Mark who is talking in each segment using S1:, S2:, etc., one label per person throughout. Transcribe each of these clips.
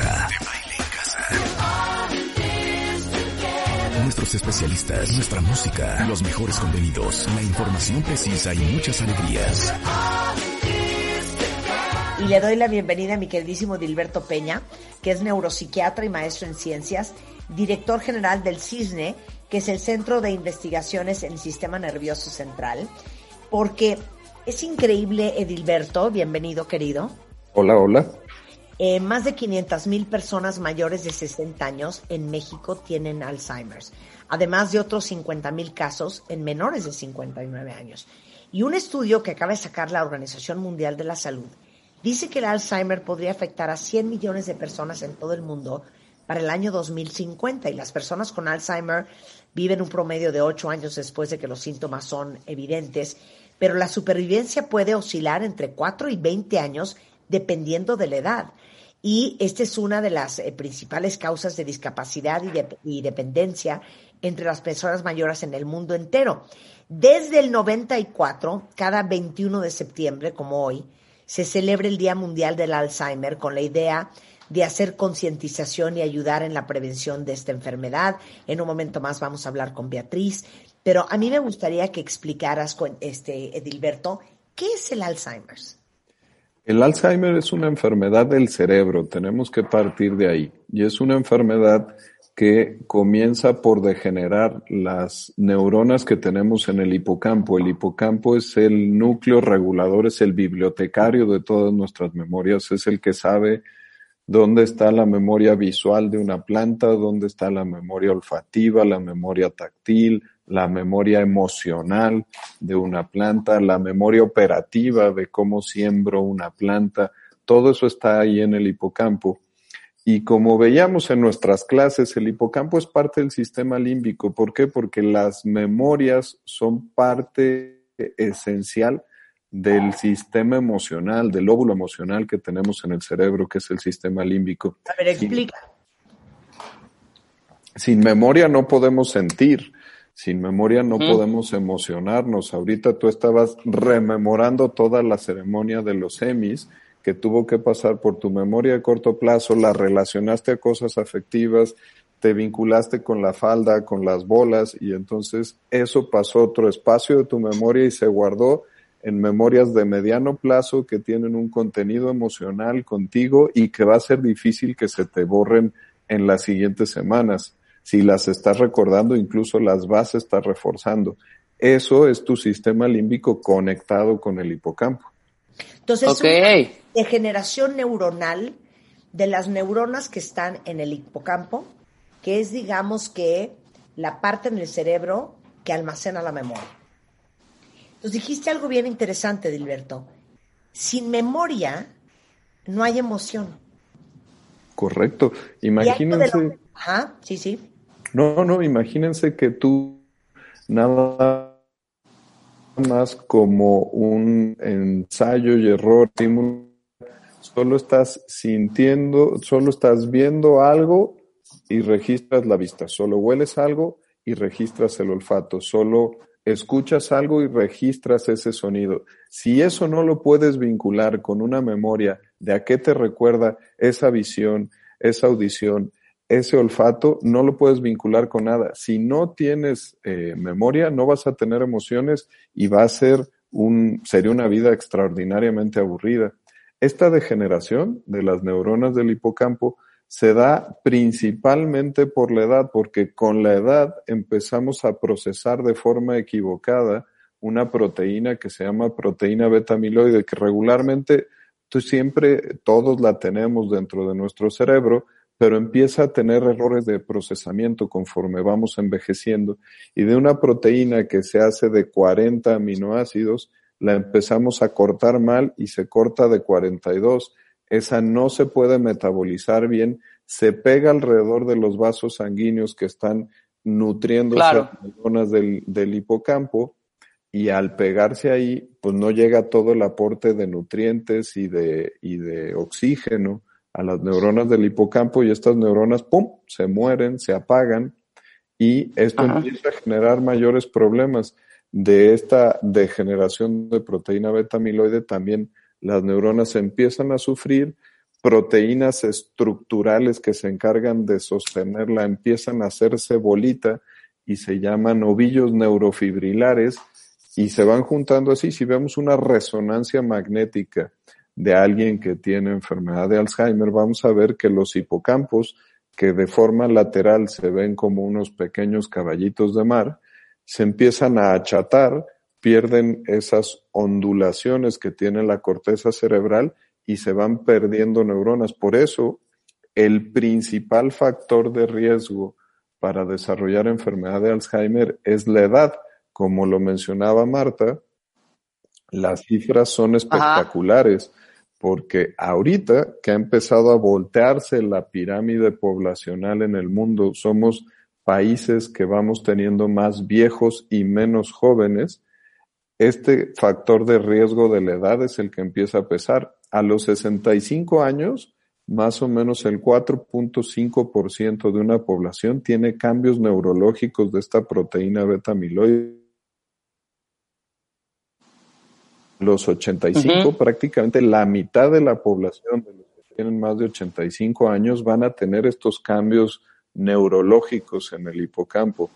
S1: De baile en casa. De baile en casa. Nuestros especialistas, nuestra música, los mejores contenidos, la información precisa y muchas alegrías.
S2: Y le doy la bienvenida a mi queridísimo Dilberto Peña, que es neuropsiquiatra y maestro en ciencias, director general del CISNE, que es el Centro de Investigaciones en el Sistema Nervioso Central, porque es increíble, Edilberto, bienvenido querido.
S3: Hola, hola.
S2: Eh, más de 500 mil personas mayores de 60 años en México tienen Alzheimer's, además de otros 50 mil casos en menores de 59 años. Y un estudio que acaba de sacar la Organización Mundial de la Salud dice que el Alzheimer podría afectar a 100 millones de personas en todo el mundo para el año 2050 y las personas con Alzheimer viven un promedio de 8 años después de que los síntomas son evidentes, pero la supervivencia puede oscilar entre 4 y 20 años dependiendo de la edad. Y esta es una de las eh, principales causas de discapacidad y, dependencia entre las personas mayores en el mundo entero. Desde el 94, cada 21 de septiembre, como hoy, se celebra el Día Mundial del Alzheimer con la idea de hacer concientización y ayudar en la prevención de esta enfermedad. En un momento más vamos a hablar con Beatriz, pero a mí me gustaría que explicaras, con este Edilberto, ¿qué es el Alzheimer's?
S3: El Alzheimer es una enfermedad del cerebro, tenemos que partir de ahí. Y es una enfermedad que comienza por degenerar las neuronas que tenemos en el hipocampo. El hipocampo es el núcleo regulador, es el bibliotecario de todas nuestras memorias, es el que sabe dónde está la memoria visual de una planta, dónde está la memoria olfativa, la memoria táctil, la memoria emocional de una planta, la memoria operativa de cómo siembro una planta, todo eso está ahí en el hipocampo. Y como veíamos en nuestras clases, el hipocampo es parte del sistema límbico. ¿Por qué? Porque las memorias son parte esencial del sistema emocional, del óvulo emocional que tenemos en el cerebro, que es el sistema límbico.
S2: A ver, explica.
S3: Sin, sin memoria no podemos sentir. Sin memoria no podemos emocionarnos. Ahorita tú estabas rememorando toda la ceremonia de los semis que tuvo que pasar por tu memoria de corto plazo, la relacionaste a cosas afectivas, te vinculaste con la falda, con las bolas, y entonces eso pasó a otro espacio de tu memoria y se guardó en memorias de mediano plazo que tienen un contenido emocional contigo y que va a ser difícil que se te borren en las siguientes semanas si las estás recordando, incluso las vas a estar reforzando. Eso es tu sistema límbico conectado con el hipocampo.
S2: Entonces, okay. degeneración neuronal de las neuronas que están en el hipocampo, que es, digamos, que la parte en el cerebro que almacena la memoria. Entonces dijiste algo bien interesante, Dilberto. Sin memoria no hay emoción.
S3: Correcto. Imagínense.
S2: Ajá, sí, sí.
S3: No, no, imagínense que tú nada más como un ensayo y error, solo estás sintiendo, solo estás viendo algo y registras la vista, solo hueles algo y registras el olfato, solo escuchas algo y registras ese sonido. Si eso no lo puedes vincular con una memoria de a qué te recuerda esa visión, esa audición, ese olfato no lo puedes vincular con nada. Si no tienes eh, memoria, no vas a tener emociones y va a ser un, sería una vida extraordinariamente aburrida. Esta degeneración de las neuronas del hipocampo se da principalmente por la edad, porque con la edad empezamos a procesar de forma equivocada una proteína que se llama proteína beta amiloide, que regularmente tú siempre, todos la tenemos dentro de nuestro cerebro, pero empieza a tener errores de procesamiento conforme vamos envejeciendo y de una proteína que se hace de 40 aminoácidos, la empezamos a cortar mal y se corta de 42. Esa no se puede metabolizar bien, se pega alrededor de los vasos sanguíneos que están nutriendo las neuronas del, del hipocampo y al pegarse ahí, pues no llega todo el aporte de nutrientes y de, y de oxígeno a las neuronas del hipocampo y estas neuronas, ¡pum!, se mueren, se apagan y esto empieza a generar mayores problemas de esta degeneración de proteína beta amiloide. También las neuronas empiezan a sufrir, proteínas estructurales que se encargan de sostenerla empiezan a hacerse bolita y se llaman ovillos neurofibrilares y se van juntando así. Si vemos una resonancia magnética de alguien que tiene enfermedad de Alzheimer, vamos a ver que los hipocampos, que de forma lateral se ven como unos pequeños caballitos de mar, se empiezan a achatar, pierden esas ondulaciones que tiene la corteza cerebral y se van perdiendo neuronas. Por eso, el principal factor de riesgo para desarrollar enfermedad de Alzheimer es la edad como lo mencionaba Marta, las cifras son espectaculares, porque ahorita que ha empezado a voltearse la pirámide poblacional en el mundo, somos países que vamos teniendo más viejos y menos jóvenes, este factor de riesgo de la edad es el que empieza a pesar. A los 65 años, más o menos el 4.5% de una población tiene cambios neurológicos de esta proteína beta amiloide los 85, prácticamente la mitad de la población de los que tienen más de 85 años van a tener estos cambios neurológicos en el hipocampo.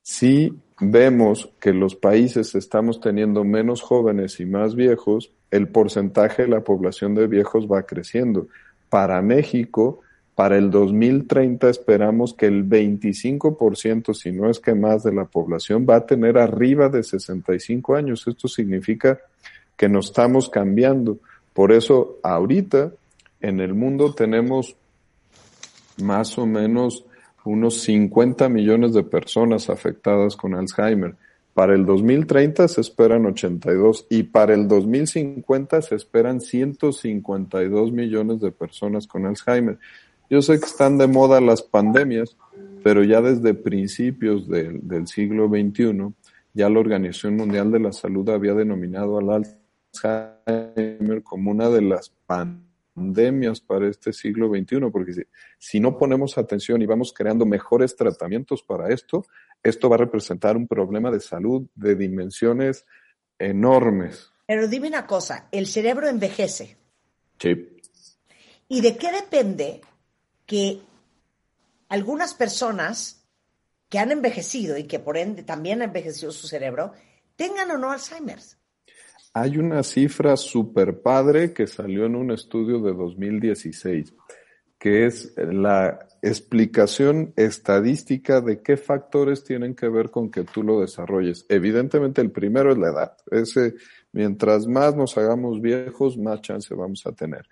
S3: Si vemos que los países estamos teniendo menos jóvenes y más viejos, el porcentaje de la población de viejos va creciendo. Para México, para el 2030 esperamos que el 25%, si no es que más de la población, va a tener arriba de 65 años. Esto significa que nos estamos cambiando. Por eso ahorita en el mundo tenemos más o menos unos 50 millones de personas afectadas con Alzheimer. Para el 2030 se esperan 82 y para el 2050 se esperan 152 millones de personas con Alzheimer. Yo sé que están de moda las pandemias, pero ya desde principios del siglo XXI, ya la Organización Mundial de la Salud había denominado al Alzheimer como una de las pandemias para este siglo XXI, porque si, si no ponemos atención y vamos creando mejores tratamientos para esto, esto va a representar un problema de salud de dimensiones enormes.
S2: Pero dime una cosa, el cerebro envejece.
S3: Sí.
S2: ¿Y de qué depende que algunas personas que han envejecido y que por ende también ha envejecido su cerebro, tengan o no Alzheimer.
S3: Hay una cifra super padre que salió en un estudio de 2016, que es la explicación estadística de qué factores tienen que ver con que tú lo desarrolles. Evidentemente el primero es la edad. Ese, mientras más nos hagamos viejos, más chance vamos a tener.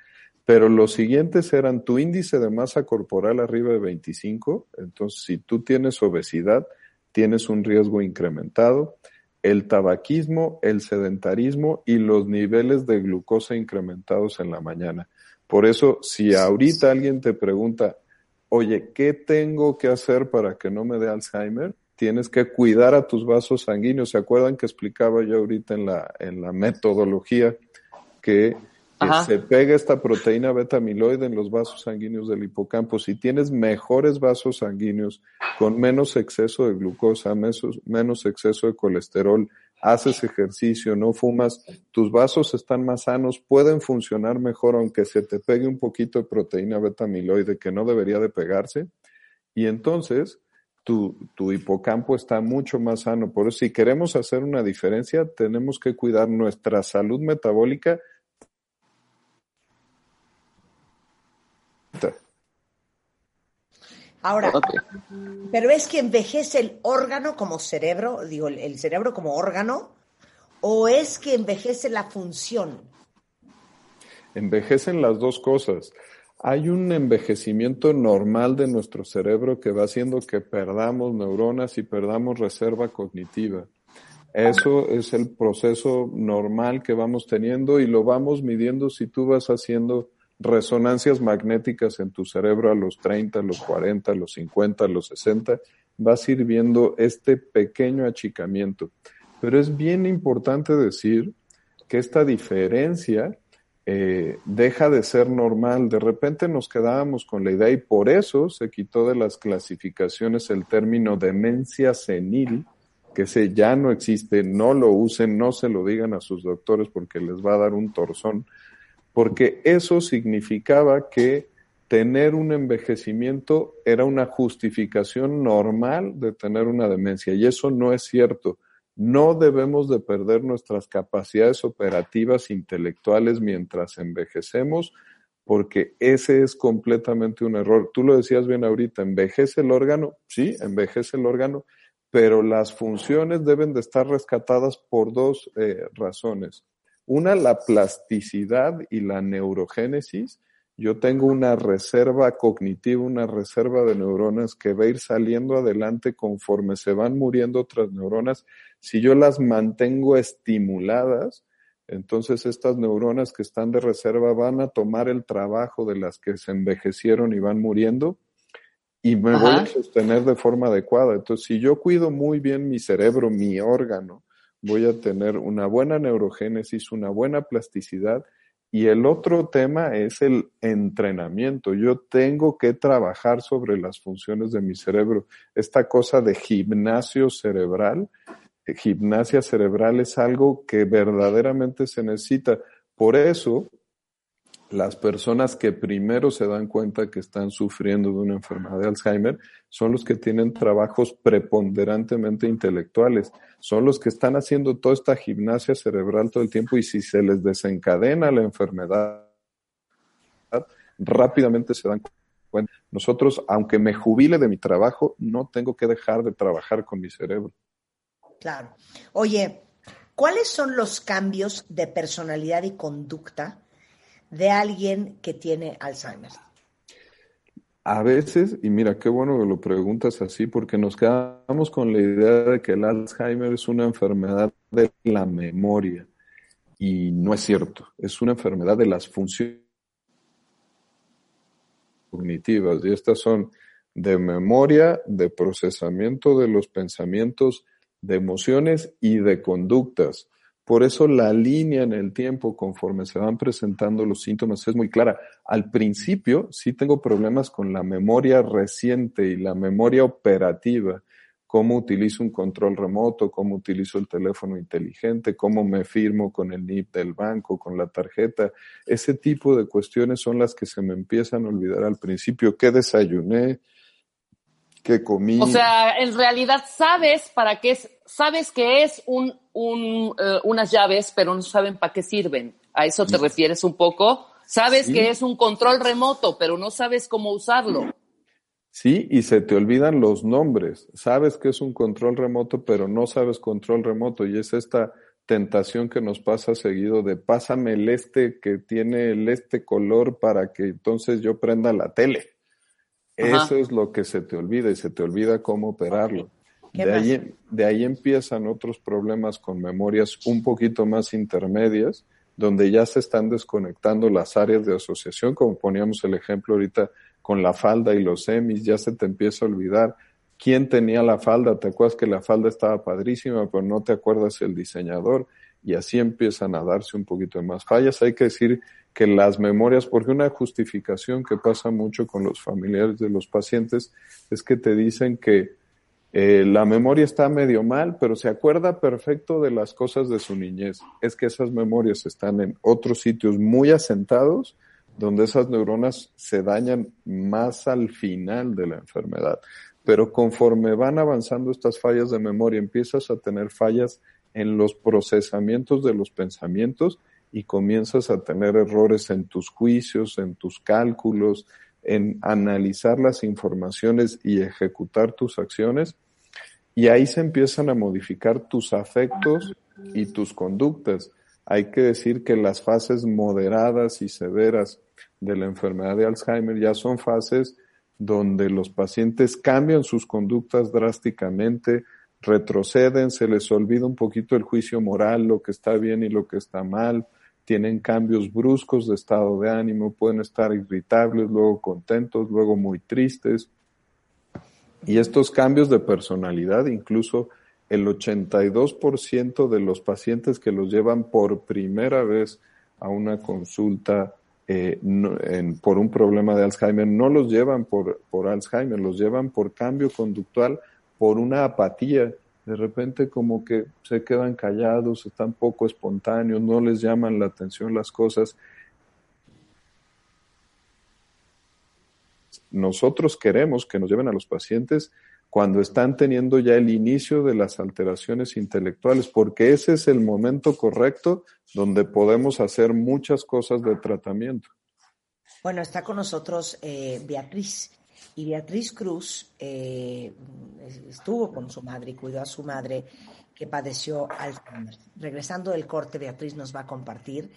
S3: Pero los siguientes eran tu índice de masa corporal arriba de 25, entonces si tú tienes obesidad, tienes un riesgo incrementado, el tabaquismo, el sedentarismo y los niveles de glucosa incrementados en la mañana. Por eso, si ahorita alguien te pregunta, oye, ¿qué tengo que hacer para que no me dé Alzheimer? Tienes que cuidar a tus vasos sanguíneos. ¿Se acuerdan que explicaba yo ahorita en la, en la metodología que se pega esta proteína beta amiloide en los vasos sanguíneos del hipocampo. Si tienes mejores vasos sanguíneos con menos exceso de glucosa, menos, exceso de colesterol, haces ejercicio, no fumas, tus vasos están más sanos, pueden funcionar mejor aunque se te pegue un poquito de proteína beta amiloide que no debería de pegarse. Y entonces tu, tu hipocampo está mucho más sano. Por eso si queremos hacer una diferencia, tenemos que cuidar nuestra salud metabólica
S2: Ahora, pero es que envejece el órgano como cerebro, digo, el cerebro como órgano, o es que envejece la función.
S3: Envejecen las dos cosas. Hay un envejecimiento normal de nuestro cerebro que va haciendo que perdamos neuronas y perdamos reserva cognitiva. Eso es el proceso normal que vamos teniendo y lo vamos midiendo si tú vas haciendo resonancias magnéticas en tu cerebro a los 30, a los 40, a los 50, a los 60, vas a ir viendo este pequeño achicamiento. Pero es bien importante decir que esta diferencia eh, deja de ser normal. De repente nos quedábamos con la idea y por eso se quitó de las clasificaciones el término demencia senil, que ese ya no existe, no lo usen, no se lo digan a sus doctores porque les va a dar un torzón, porque eso significaba que tener un envejecimiento era una justificación normal de tener una demencia y eso no es cierto. No debemos de perder nuestras capacidades operativas intelectuales mientras envejecemos, porque ese es completamente un error. Tú lo decías bien ahorita, envejece el órgano, sí, envejece el órgano, pero las funciones deben de estar rescatadas por dos eh, razones. Una, la plasticidad y la neurogénesis, yo tengo una reserva cognitiva, una reserva de neuronas que va a ir saliendo adelante conforme se van muriendo otras neuronas. Si yo las mantengo estimuladas, entonces estas neuronas que están de reserva van a tomar el trabajo de las que se envejecieron y van muriendo y me voy a sostener de forma adecuada. Entonces, si yo cuido muy bien mi cerebro, mi órgano, voy a tener una buena neurogénesis, una buena plasticidad y el otro tema es el entrenamiento. Yo tengo que trabajar sobre las funciones de mi cerebro. Esta cosa de gimnasio cerebral, eh, gimnasia cerebral es algo que verdaderamente se necesita. Por eso, las personas que primero se dan cuenta que están sufriendo de una enfermedad de Alzheimer son los que tienen trabajos preponderantemente intelectuales, son los que están haciendo toda esta gimnasia cerebral todo el tiempo y si se les desencadena la enfermedad, rápidamente se dan cuenta. Nosotros, aunque me jubile de mi trabajo, no tengo que dejar de trabajar con mi cerebro.
S2: Claro. Oye, ¿cuáles son los cambios de personalidad y conducta? De alguien que tiene Alzheimer?
S3: A veces, y mira, qué bueno que lo preguntas así, porque nos quedamos con la idea de que el Alzheimer es una enfermedad de la memoria. Y no es cierto, es una enfermedad de las funciones cognitivas. Y estas son de memoria, de procesamiento de los pensamientos, de emociones y de conductas. Por eso la línea en el tiempo, conforme se van presentando los síntomas, es muy clara. Al principio sí tengo problemas con la memoria reciente y la memoria operativa, cómo utilizo un control remoto, cómo utilizo el teléfono inteligente, cómo me firmo con el NIP del banco, con la tarjeta. Ese tipo de cuestiones son las que se me empiezan a olvidar al principio. ¿Qué desayuné? ¿Qué comí?
S4: O sea, en realidad sabes para qué es, sabes que es un un, eh, unas llaves, pero no saben para qué sirven. ¿A eso te refieres un poco? Sabes que es un control remoto, pero no sabes cómo usarlo.
S3: Sí, y se te olvidan los nombres. Sabes que es un control remoto, pero no sabes control remoto. Y es esta tentación que nos pasa seguido de pásame el este que tiene el este color para que entonces yo prenda la tele. Eso es lo que se te olvida y se te olvida cómo operarlo. De ahí, de ahí empiezan otros problemas con memorias un poquito más intermedias, donde ya se están desconectando las áreas de asociación, como poníamos el ejemplo ahorita con la falda y los semis, ya se te empieza a olvidar quién tenía la falda, te acuerdas que la falda estaba padrísima, pero no te acuerdas el diseñador, y así empiezan a darse un poquito más fallas. Hay que decir que las memorias, porque una justificación que pasa mucho con los familiares de los pacientes es que te dicen que eh, la memoria está medio mal, pero se acuerda perfecto de las cosas de su niñez. Es que esas memorias están en otros sitios muy asentados, donde esas neuronas se dañan más al final de la enfermedad. Pero conforme van avanzando estas fallas de memoria, empiezas a tener fallas en los procesamientos de los pensamientos y comienzas a tener errores en tus juicios, en tus cálculos, en analizar las informaciones y ejecutar tus acciones y ahí se empiezan a modificar tus afectos y tus conductas. Hay que decir que las fases moderadas y severas de la enfermedad de Alzheimer ya son fases donde los pacientes cambian sus conductas drásticamente, retroceden, se les olvida un poquito el juicio moral, lo que está bien y lo que está mal, tienen cambios bruscos de estado de ánimo, pueden estar irritables, luego contentos, luego muy tristes. Y estos cambios de personalidad, incluso el 82% de los pacientes que los llevan por primera vez a una consulta eh, por un problema de Alzheimer, no los llevan por, por Alzheimer, los llevan por cambio conductual, por una apatía. De repente como que se quedan callados, están poco espontáneos, no les llaman la atención las cosas. Nosotros queremos que nos lleven a los pacientes cuando están teniendo ya el inicio de las alteraciones intelectuales, porque ese es el momento correcto donde podemos hacer muchas cosas de tratamiento.
S2: Bueno, está con nosotros eh, Beatriz. Y Beatriz Cruz eh, estuvo con su madre y cuidó a su madre que padeció Alzheimer. Regresando del corte, Beatriz nos va a compartir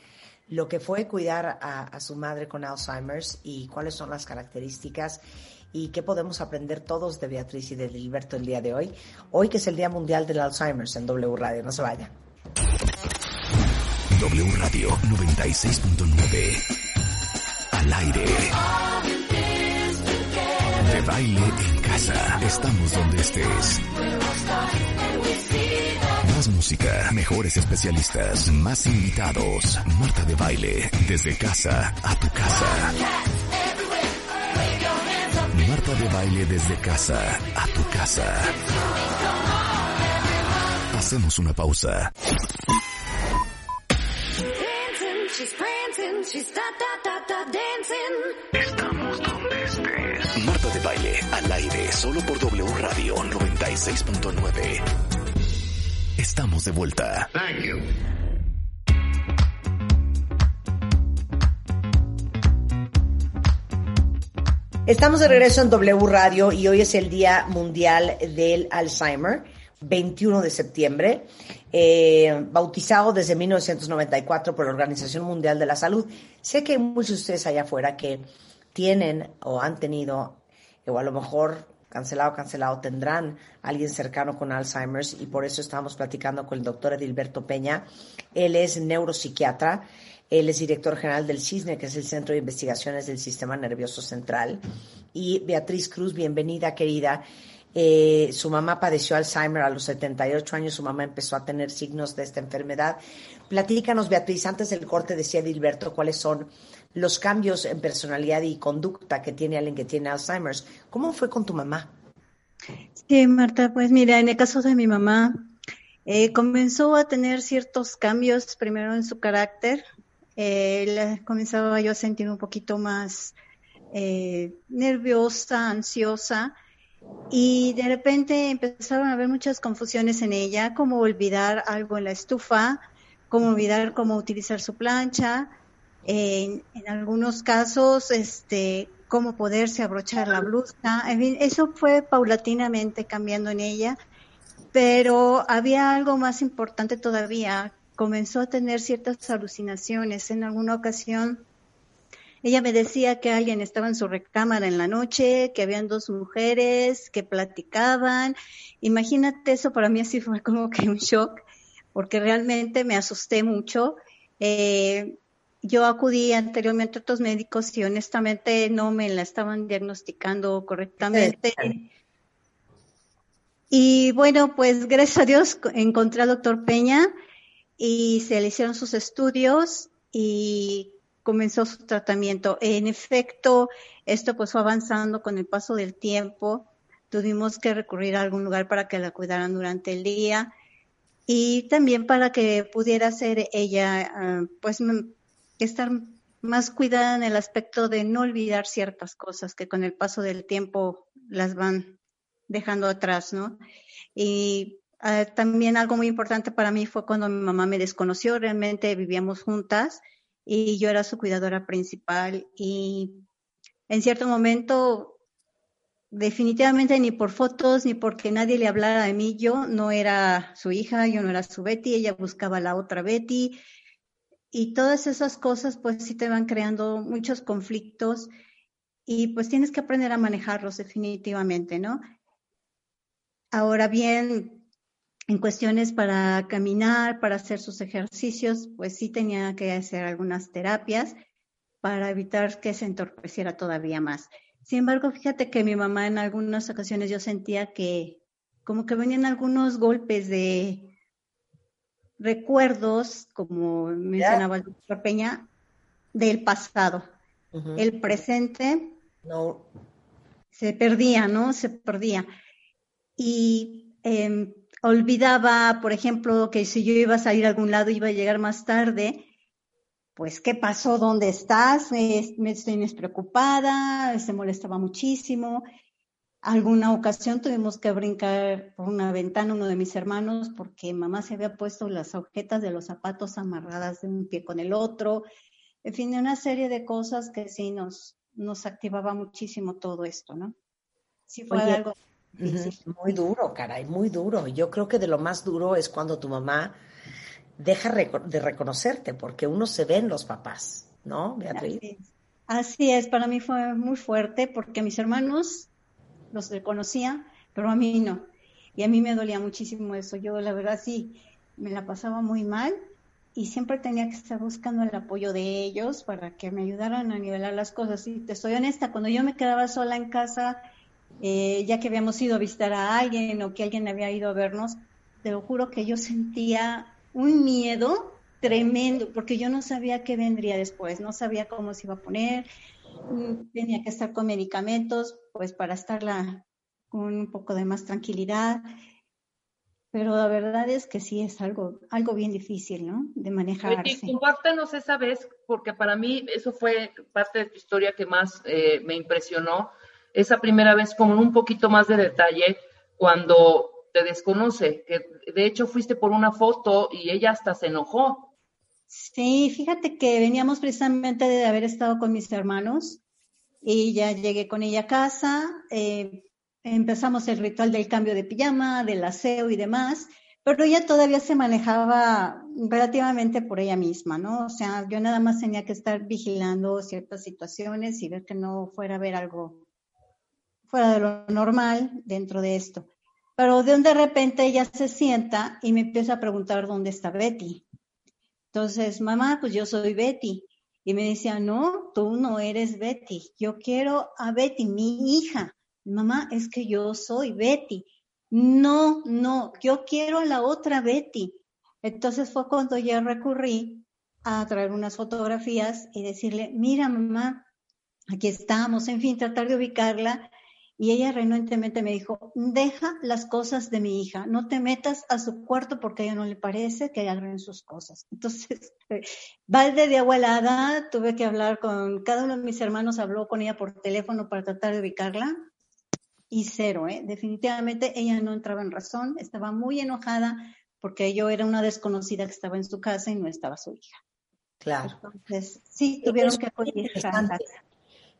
S2: lo que fue cuidar a, su madre con Alzheimer's y cuáles son las características y qué podemos aprender todos de Beatriz y de Gilberto el día de hoy. Hoy que es el Día Mundial del Alzheimer en W Radio, no se vaya.
S1: W Radio 96.9 al aire. De baile en casa. Estamos donde estés. Más música, mejores especialistas, más invitados. Marta de baile, desde casa a tu casa. Marta de baile desde casa a tu casa. Hacemos una pausa. Estamos donde estés. Marta de baile al aire solo por W Radio 96.9. Estamos de vuelta. Thank you.
S2: Estamos de regreso en W Radio y hoy es el Día Mundial del Alzheimer, 21 de septiembre, eh, bautizado desde 1994 por la Organización Mundial de la Salud. Sé que hay muchos de ustedes allá afuera que tienen o han tenido, o a lo mejor cancelado, cancelado, tendrán alguien cercano con Alzheimer's y por eso estamos platicando con el doctor Edilberto Peña. Él es neuropsiquiatra él es director general del CISNE, que es el Centro de Investigaciones del Sistema Nervioso Central. Y Beatriz Cruz, bienvenida, querida. Eh, su mamá padeció Alzheimer a los 78 años, su mamá empezó a tener signos de esta enfermedad. Platícanos, Beatriz, antes del corte decía Dilberto cuáles son los cambios en personalidad y conducta que tiene alguien que tiene Alzheimer. ¿Cómo fue con tu mamá?
S5: Sí, Marta, pues mira, en el caso de mi mamá, eh, comenzó a tener ciertos cambios primero en su carácter, eh, comenzaba yo a sentir un poquito más eh, nerviosa, ansiosa, y de repente empezaron a haber muchas confusiones en ella, como olvidar algo en la estufa, como olvidar cómo utilizar su plancha, en, algunos casos, este, cómo poderse abrochar la blusa, en fin, eso fue paulatinamente cambiando en ella, pero había algo más importante todavía, comenzó a tener ciertas alucinaciones. En alguna ocasión ella me decía que alguien estaba en su recámara en la noche, que habían dos mujeres que platicaban. Imagínate eso, para mí así fue como que un shock, porque realmente me asusté mucho. Eh, yo acudí anteriormente a otros médicos y honestamente no me la estaban diagnosticando correctamente. Y bueno, pues gracias a Dios encontré al doctor Peña y se le hicieron sus estudios y comenzó su tratamiento. En efecto, esto pues fue avanzando con el paso del tiempo. Tuvimos que recurrir a algún lugar para que la cuidaran durante el día y también para que pudiera ser ella, ah, pues, estar más cuidada en el aspecto de no olvidar ciertas cosas que con el paso del tiempo las van dejando atrás, ¿no? Y Ah, también algo muy importante para mí fue cuando mi mamá me desconoció, realmente vivíamos juntas y yo era su cuidadora principal y en cierto momento definitivamente ni por fotos ni porque nadie le hablara de mí, yo no era su hija, yo no era su Betty, ella buscaba la otra Betty y todas esas cosas pues sí te van creando muchos conflictos y pues tienes que aprender a manejarlos definitivamente, ¿no? Ahora bien, en cuestiones para caminar, para hacer sus ejercicios, pues sí tenía que hacer algunas terapias para evitar que se entorpeciera todavía más. Sin embargo, fíjate que mi mamá en algunas ocasiones yo sentía que como que venían algunos golpes de recuerdos, como mencionaba el doctor Peña, del pasado. El presente no. se perdía, ¿no? Se perdía. Y em, olvidaba, por ejemplo, que si yo iba a salir a algún lado, iba a llegar más tarde, pues, ¿qué pasó? ¿Dónde estás? Me, me estoy preocupada, se molestaba muchísimo. Alguna ocasión tuvimos que brincar por una ventana uno de mis hermanos porque mamá se había puesto las agujetas de los zapatos amarradas de un pie con el otro. En fin, una serie de cosas que sí nos, nos activaba muchísimo todo esto, ¿no?
S2: Sí fue algo muy duro, caray, muy duro. Yo creo que de lo más duro es cuando tu mamá deja de reconocerte, porque uno se ve en los papás, ¿no, Beatriz?
S5: Así es. para mí fue muy fuerte porque mis hermanos los reconocía, pero a mí no. Y a mí me dolía muchísimo eso. Yo, la verdad, sí, me la pasaba muy mal y siempre tenía que estar buscando el apoyo de ellos para que me ayudaran a nivelar las cosas. Y te estoy honesta, cuando yo me quedaba sola en casa, eh, ya que habíamos ido a visitar a alguien o que alguien había ido a vernos, te lo juro que yo sentía un miedo tremendo, porque yo no sabía qué vendría después, no sabía cómo se iba a poner, mm, tenía que estar con medicamentos, pues para estarla con un poco de más tranquilidad. Pero la verdad es que sí es algo, algo bien difícil, ¿no? De manejarse.
S4: Y compártenos esa vez, porque para mí eso fue parte de tu historia que más eh, me impresionó, esa primera vez con un poquito más de detalle cuando te desconoce, que de hecho fuiste por una foto y ella hasta se enojó.
S5: Sí, fíjate que veníamos precisamente de haber estado con mis hermanos y ya llegué con ella a casa, eh, empezamos el ritual del cambio de pijama, del aseo y demás, pero ella todavía se manejaba relativamente por ella misma, ¿no? O sea, yo nada más tenía que estar vigilando ciertas situaciones y ver que no fuera a haber algo fuera de lo normal dentro de esto. Pero de de repente ella se sienta y me empieza a preguntar dónde está Betty. Entonces, mamá, pues yo soy Betty. Y me decía, no, tú no eres Betty. Yo quiero a Betty, mi hija. Mamá, es que yo soy Betty. No, no, yo quiero a la otra Betty. Entonces fue cuando ya recurrí a traer unas fotografías y decirle, mira mamá, aquí estamos, en fin, tratar de ubicarla y ella renuentemente me dijo, deja las cosas de mi hija, no te metas a su cuarto porque a ella no le parece que en sus cosas. Entonces, balde de agua helada, tuve que hablar con, cada uno de mis hermanos habló con ella por teléfono para tratar de ubicarla y cero, ¿eh? definitivamente ella no entraba en razón, estaba muy enojada porque yo era una desconocida que estaba en su casa y no estaba su hija.
S2: Claro.
S5: Entonces, sí, tuvieron que acudir a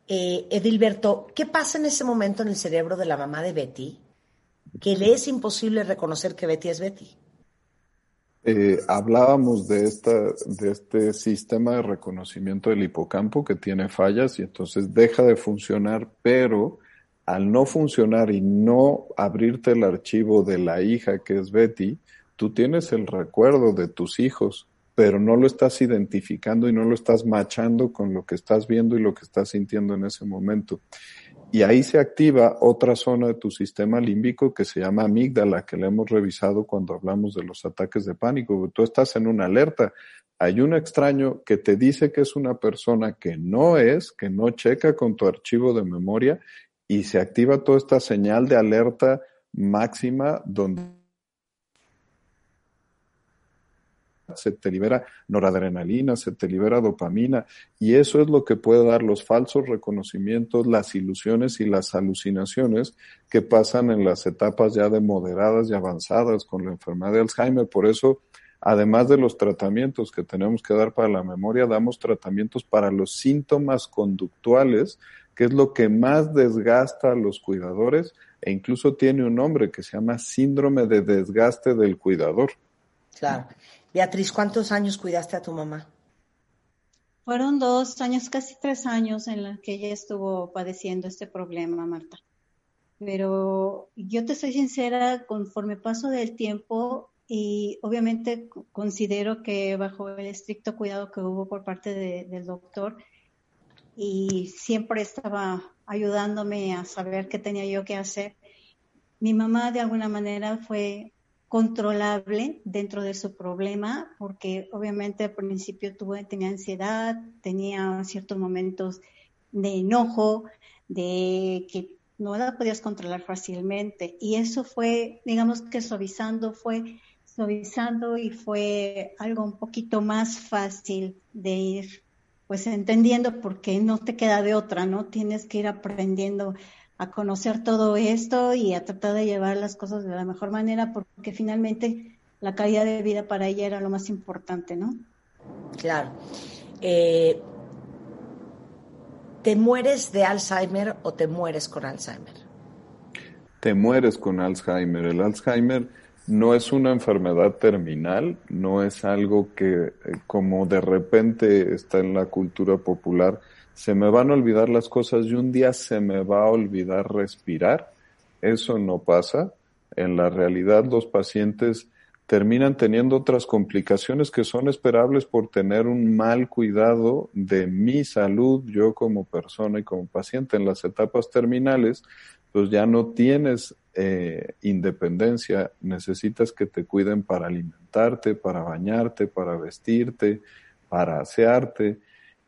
S2: eh, Edilberto, ¿qué pasa en ese momento en el cerebro de la mamá de Betty que le es imposible reconocer que Betty es Betty?
S3: Eh, hablábamos de, esta, de este sistema de reconocimiento del hipocampo que tiene fallas y entonces deja de funcionar, pero al no funcionar y no abrirte el archivo de la hija que es Betty, tú tienes el recuerdo de tus hijos pero no lo estás identificando y no lo estás machando con lo que estás viendo y lo que estás sintiendo en ese momento. Y ahí se activa otra zona de tu sistema límbico que se llama amígdala, que la hemos revisado cuando hablamos de los ataques de pánico. Tú estás en una alerta. Hay un extraño que te dice que es una persona que no es, que no checa con tu archivo de memoria y se activa toda esta señal de alerta máxima donde se te libera noradrenalina, se te libera dopamina y eso es lo que puede dar los falsos reconocimientos, las ilusiones y las alucinaciones que pasan en las etapas ya de moderadas y avanzadas con la enfermedad de Alzheimer. Por eso, además de los tratamientos que tenemos que dar para la memoria, damos tratamientos para los síntomas conductuales, que es lo que más desgasta a los cuidadores e incluso tiene un nombre que se llama síndrome de desgaste del cuidador.
S2: Claro. Beatriz, ¿cuántos años cuidaste a tu mamá?
S5: Fueron dos años, casi tres años en los que ella estuvo padeciendo este problema, Marta. pero yo te soy sincera, conforme paso del tiempo y obviamente considero que bajo el estricto cuidado que hubo por parte del doctor y siempre estaba ayudándome a saber qué tenía yo que hacer, mi mamá de alguna manera fue controlable dentro de su problema, porque obviamente al principio tuvo, tenía ansiedad, tenía ciertos momentos de enojo, de que no la podías controlar fácilmente. Y eso fue, digamos que suavizando, fue suavizando y fue algo un poquito más fácil de ir, pues entendiendo, porque no te queda de otra, ¿no? Tienes que ir aprendiendo a conocer todo esto y a tratar de llevar las cosas de la mejor manera, porque finalmente la calidad de vida para ella era lo más importante, ¿no?
S2: Claro. Eh, ¿Te mueres de Alzheimer o te mueres con Alzheimer?
S3: Te mueres con Alzheimer. El Alzheimer no es una enfermedad terminal, no es algo que eh, como de repente está en la cultura popular, se me van a olvidar las cosas y un día se me va a olvidar respirar. Eso no pasa. En la realidad los pacientes terminan teniendo otras complicaciones que son esperables por tener un mal cuidado de mi salud, yo como persona y como paciente en las etapas terminales, pues ya no tienes eh, independencia, necesitas que te cuiden para alimentarte, para bañarte, para vestirte, para asearte,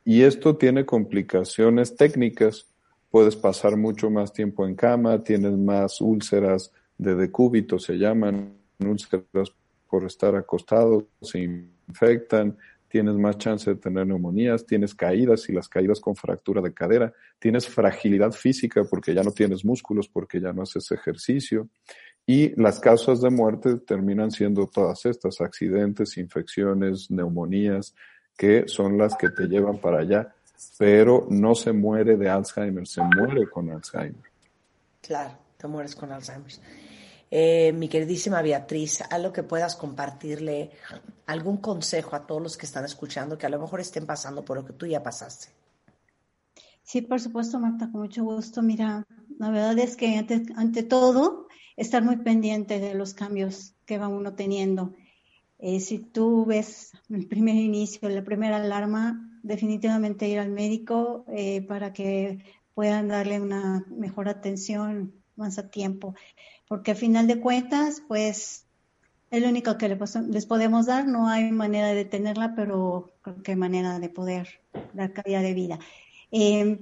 S3: y esto tiene complicaciones técnicas. Puedes pasar mucho más tiempo en cama, tienes más úlceras de decúbito, se llaman úlceras por estar acostado, se infectan, tienes más chance de tener neumonías, tienes caídas y las caídas con fractura de cadera, tienes fragilidad física porque ya no tienes músculos, porque ya no haces ejercicio. Y las causas de muerte terminan siendo todas estas, accidentes, infecciones, neumonías, que son las que te llevan para allá, pero no se muere de Alzheimer, se muere con Alzheimer.
S2: Claro, te mueres con Alzheimer. Eh, mi queridísima Beatriz, algo que puedas compartirle, algún consejo a todos los que están escuchando que a lo mejor estén pasando por lo que tú ya pasaste.
S5: Sí, por supuesto, Marta, con mucho gusto. Mira, la verdad es que ante, ante todo, estar muy pendiente de los cambios que va uno teniendo. Eh, si tú ves el primer inicio, la primera alarma, definitivamente ir al médico eh, para que puedan darle una mejor atención más a tiempo, porque a final de cuentas, pues es lo único que les podemos dar, no hay manera de detenerla, pero creo que hay manera de poder dar calidad de vida. Eh,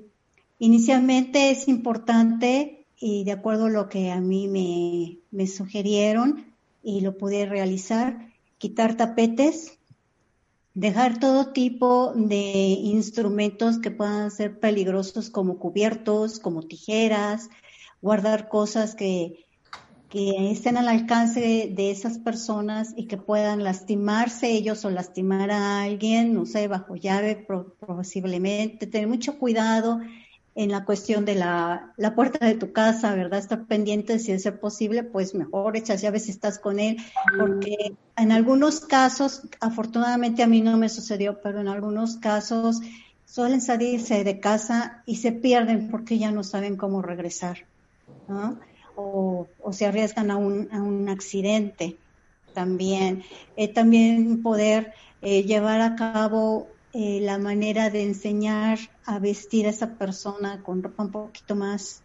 S5: inicialmente es importante, y de acuerdo a lo que a mí me, me sugirieron y lo pude realizar, quitar tapetes, dejar todo tipo de instrumentos que puedan ser peligrosos como cubiertos, como tijeras, guardar cosas que, que estén al alcance de esas personas y que puedan lastimarse ellos o lastimar a alguien, no sé, bajo llave posiblemente, tener mucho cuidado en la cuestión de la, la, puerta de tu casa, ¿verdad? Estar pendiente si es posible, pues mejor echas llaves si estás con él, porque en algunos casos, afortunadamente a mí no me sucedió, pero en algunos casos suelen salirse de casa y se pierden porque ya no saben cómo regresar, ¿no? O, o se arriesgan a un, a un accidente también. Eh, también poder eh, llevar a cabo eh, la manera de enseñar a vestir a esa persona con ropa un poquito más,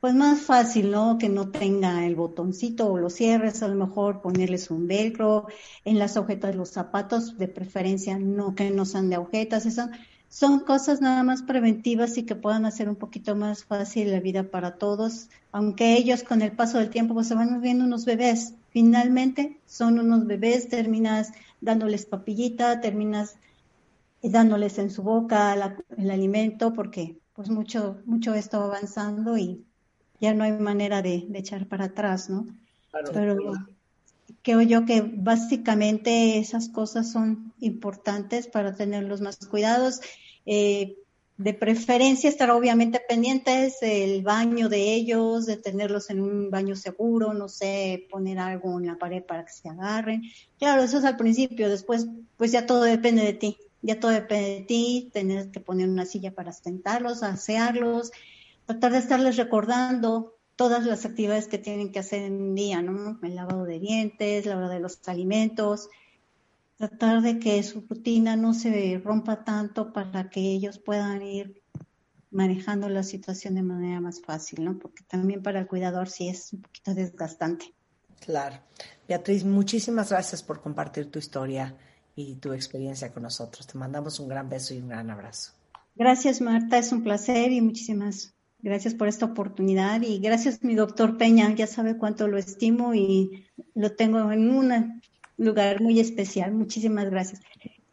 S5: pues más fácil, ¿no? Que no tenga el botoncito o los cierres, a lo mejor ponerles un velcro, en las agujetas de los zapatos, de preferencia no que no sean de agujetas, eso son cosas nada más preventivas y que puedan hacer un poquito más fácil la vida para todos, aunque ellos con el paso del tiempo pues, se van viendo unos bebés, finalmente son unos bebés, terminas dándoles papillita, terminas dándoles en su boca el alimento, porque pues mucho, mucho esto avanzando y ya no hay manera de, echar para atrás, ¿no? Pero creo yo que básicamente esas cosas son importantes para tenerlos más cuidados. Eh, de preferencia estar obviamente pendientes del baño de ellos, de tenerlos en un baño seguro, no sé, poner algo en la pared para que se agarren. Claro, eso es al principio, después pues ya todo depende de ti ya todo depende de ti, tener que poner una silla para sentarlos, asearlos, tratar de estarles recordando todas las actividades que tienen que hacer en un día, ¿no? El lavado de dientes, la hora de los alimentos, tratar de que su rutina no se rompa tanto para que ellos puedan ir manejando la situación de manera más fácil, ¿no? Porque también para el cuidador sí es un poquito desgastante.
S2: Claro. Beatriz, muchísimas gracias por compartir tu historia y tu experiencia con nosotros. Te mandamos un gran beso y un gran abrazo.
S5: Gracias, Marta. Es un placer y muchísimas gracias por esta oportunidad. Y gracias, mi doctor Peña. Ya sabe cuánto lo estimo y lo tengo en un lugar muy especial. Muchísimas gracias.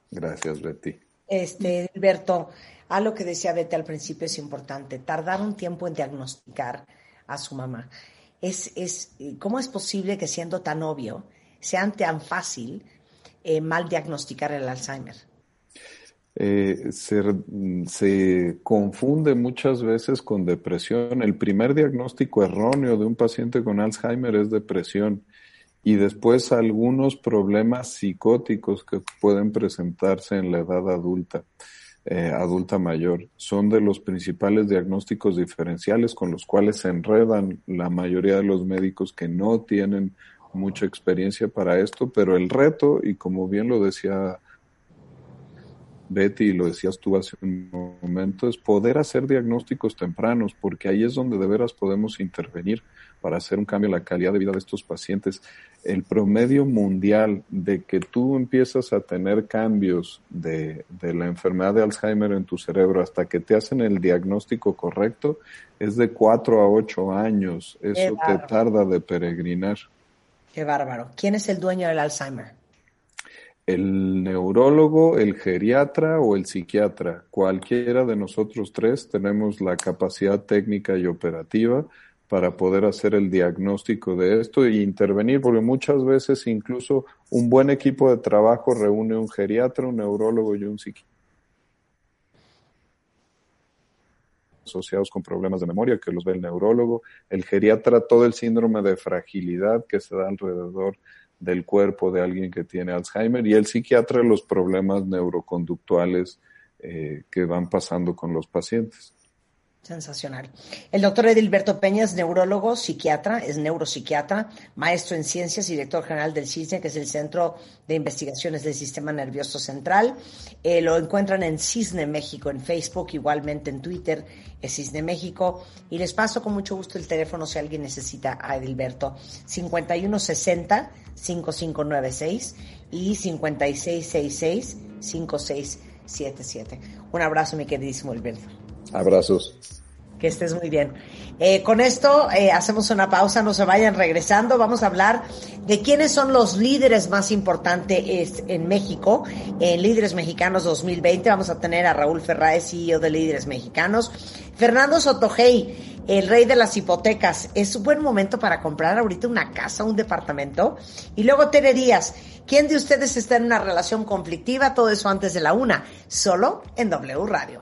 S3: Gracias, Betty.
S2: Este, Alberto, a lo que decía Betty al principio es importante. Tardar un tiempo en diagnosticar a su mamá. Es, es, ¿Cómo es posible que siendo tan obvio sea tan fácil eh, mal diagnosticar el Alzheimer?
S3: Eh, se, confunde muchas veces con depresión. El primer diagnóstico erróneo de un paciente con Alzheimer es depresión y después algunos problemas psicóticos que pueden presentarse en la edad adulta. Eh, adulta mayor. Son de los principales diagnósticos diferenciales con los cuales se enredan la mayoría de los médicos que no tienen mucha experiencia para esto, pero el reto, y como bien lo decía Betty, y lo decías tú hace un momento, es poder hacer diagnósticos tempranos, porque ahí es donde de veras podemos intervenir para hacer un cambio en la calidad de vida de estos pacientes. El promedio mundial de que tú empiezas a tener cambios de, de la enfermedad de Alzheimer en tu cerebro hasta que te hacen el diagnóstico correcto es de cuatro a ocho años. Eso te tarda de peregrinar.
S2: Qué bárbaro. ¿Quién es el dueño del Alzheimer?
S3: el neurólogo, el geriatra o el psiquiatra. Cualquiera de nosotros tres tenemos la capacidad técnica y operativa para poder hacer el diagnóstico de esto e intervenir, porque muchas veces incluso un buen equipo de trabajo reúne un geriatra, un neurólogo y un psiquiatra asociados con problemas de memoria que los ve el neurólogo, el geriatra todo el síndrome de fragilidad que se da alrededor del cuerpo de alguien que tiene Alzheimer y el psiquiatra los problemas neuroconductuales eh, que van pasando con los pacientes.
S2: Sensacional. El doctor Edilberto Peña es neurólogo, psiquiatra, es neuropsiquiatra, maestro en ciencias y director general del CISNE, que es el Centro de Investigaciones del Sistema Nervioso Central. Eh, lo encuentran en CISNE México, en Facebook, igualmente en Twitter, es CISNE México. Y les paso con mucho gusto el teléfono si alguien necesita a Edilberto. 5160-5596 y 5666-5677. Un abrazo, mi queridísimo Edilberto.
S3: Abrazos.
S2: Que estés muy bien. Eh, con esto eh, hacemos una pausa, no se vayan regresando. Vamos a hablar de quiénes son los líderes más importantes en México, en Líderes Mexicanos 2020. Vamos a tener a Raúl Ferraez, CEO de Líderes Mexicanos. Fernando Sotogey, el rey de las hipotecas. Es un buen momento para comprar ahorita una casa, un departamento. Y luego Tere Díaz. ¿Quién de ustedes está en una relación conflictiva? Todo eso antes de la una. Solo en W Radio.